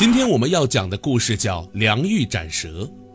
今天我们要讲的故事叫《梁玉斩蛇》。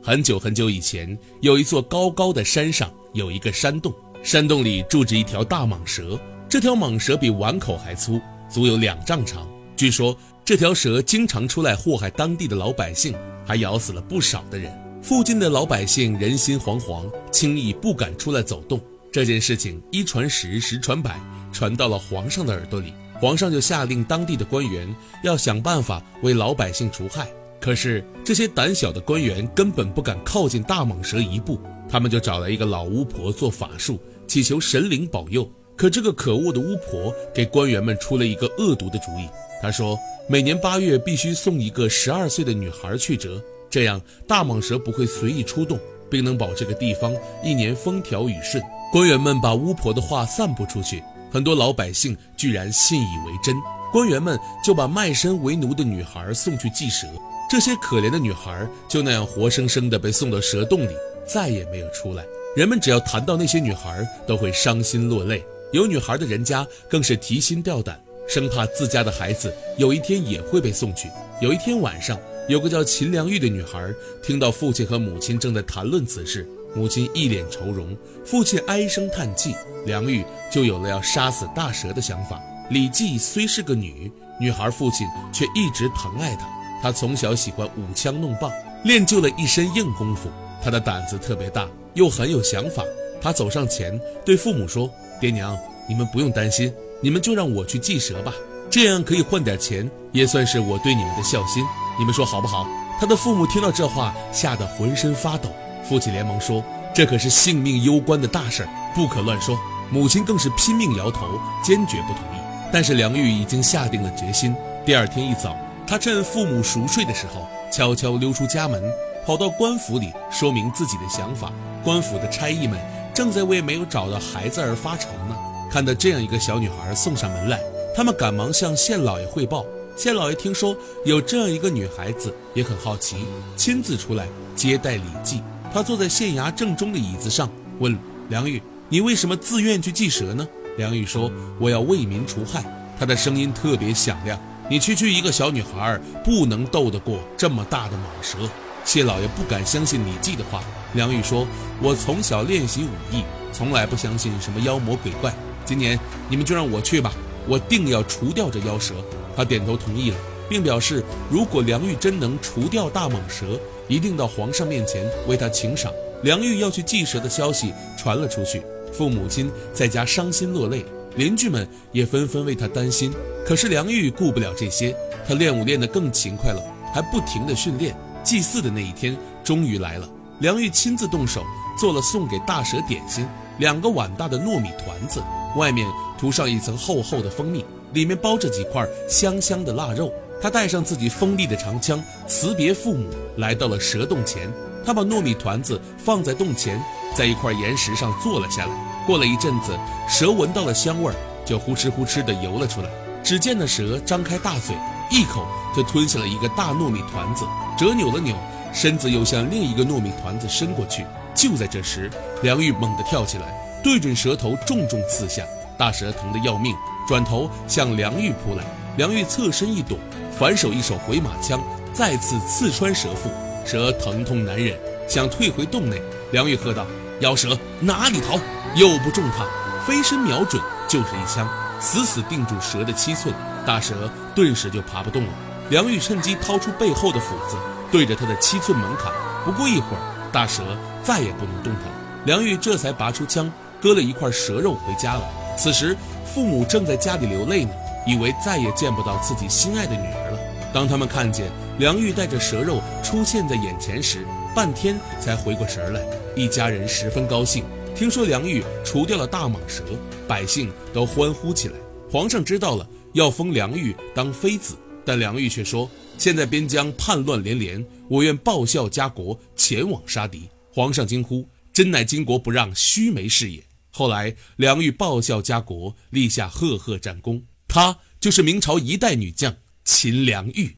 很久很久以前，有一座高高的山上有一个山洞，山洞里住着一条大蟒蛇。这条蟒蛇比碗口还粗，足有两丈长。据说这条蛇经常出来祸害当地的老百姓，还咬死了不少的人。附近的老百姓人心惶惶，轻易不敢出来走动。这件事情一传十，十传百，传到了皇上的耳朵里。皇上就下令当地的官员要想办法为老百姓除害。可是这些胆小的官员根本不敢靠近大蟒蛇一步，他们就找来一个老巫婆做法术，祈求神灵保佑。可这个可恶的巫婆给官员们出了一个恶毒的主意。她说，每年八月必须送一个十二岁的女孩去折，这样大蟒蛇不会随意出动，并能保这个地方一年风调雨顺。官员们把巫婆的话散布出去。很多老百姓居然信以为真，官员们就把卖身为奴的女孩送去祭蛇，这些可怜的女孩就那样活生生的被送到蛇洞里，再也没有出来。人们只要谈到那些女孩，都会伤心落泪。有女孩的人家更是提心吊胆，生怕自家的孩子有一天也会被送去。有一天晚上，有个叫秦良玉的女孩听到父亲和母亲正在谈论此事。母亲一脸愁容，父亲唉声叹气，梁玉就有了要杀死大蛇的想法。李记虽是个女女孩，父亲却一直疼爱她。她从小喜欢舞枪弄棒，练就了一身硬功夫。她的胆子特别大，又很有想法。她走上前对父母说：“爹娘，你们不用担心，你们就让我去祭蛇吧，这样可以换点钱，也算是我对你们的孝心。你们说好不好？”他的父母听到这话，吓得浑身发抖。父亲连忙说：“这可是性命攸关的大事儿，不可乱说。”母亲更是拼命摇头，坚决不同意。但是梁玉已经下定了决心。第二天一早，他趁父母熟睡的时候，悄悄溜出家门，跑到官府里说明自己的想法。官府的差役们正在为没有找到孩子而发愁呢。看到这样一个小女孩送上门来，他们赶忙向县老爷汇报。县老爷听说有这样一个女孩子，也很好奇，亲自出来接待李记。他坐在县衙正中的椅子上，问梁玉：“你为什么自愿去祭蛇呢？”梁玉说：“我要为民除害。”他的声音特别响亮。你区区一个小女孩，不能斗得过这么大的蟒蛇。谢老爷不敢相信李记的话。梁玉说：“我从小练习武艺，从来不相信什么妖魔鬼怪。今年你们就让我去吧，我定要除掉这妖蛇。”他点头同意了，并表示，如果梁玉真能除掉大蟒蛇，一定到皇上面前为他请赏。梁玉要去祭蛇的消息传了出去，父母亲在家伤心落泪，邻居们也纷纷为他担心。可是梁玉顾不了这些，他练武练得更勤快了，还不停地训练。祭祀的那一天终于来了，梁玉亲自动手做了送给大蛇点心，两个碗大的糯米团子，外面涂上一层厚厚的蜂蜜，里面包着几块香香的腊肉。他带上自己锋利的长枪，辞别父母，来到了蛇洞前。他把糯米团子放在洞前，在一块岩石上坐了下来。过了一阵子，蛇闻到了香味儿，就呼哧呼哧地游了出来。只见那蛇张开大嘴，一口就吞下了一个大糯米团子，折扭了扭身子，又向另一个糯米团子伸过去。就在这时，梁玉猛地跳起来，对准蛇头重重刺下。大蛇疼得要命，转头向梁玉扑来。梁玉侧身一躲。反手一手回马枪，再次刺穿蛇腹，蛇疼痛难忍，想退回洞内。梁玉喝道：“妖蛇哪里逃！”又不中他，飞身瞄准就是一枪，死死定住蛇的七寸。大蛇顿时就爬不动了。梁玉趁机掏出背后的斧子，对着他的七寸猛砍。不过一会儿，大蛇再也不能动弹。梁玉这才拔出枪，割了一块蛇肉回家了。此时父母正在家里流泪呢。以为再也见不到自己心爱的女儿了。当他们看见梁玉带着蛇肉出现在眼前时，半天才回过神来。一家人十分高兴，听说梁玉除掉了大蟒蛇，百姓都欢呼起来。皇上知道了，要封梁玉当妃子，但梁玉却说：“现在边疆叛乱连连，我愿报效家国，前往杀敌。”皇上惊呼：“真乃巾帼不让须眉是也！”后来，梁玉报效家国，立下赫赫战功。她就是明朝一代女将秦良玉。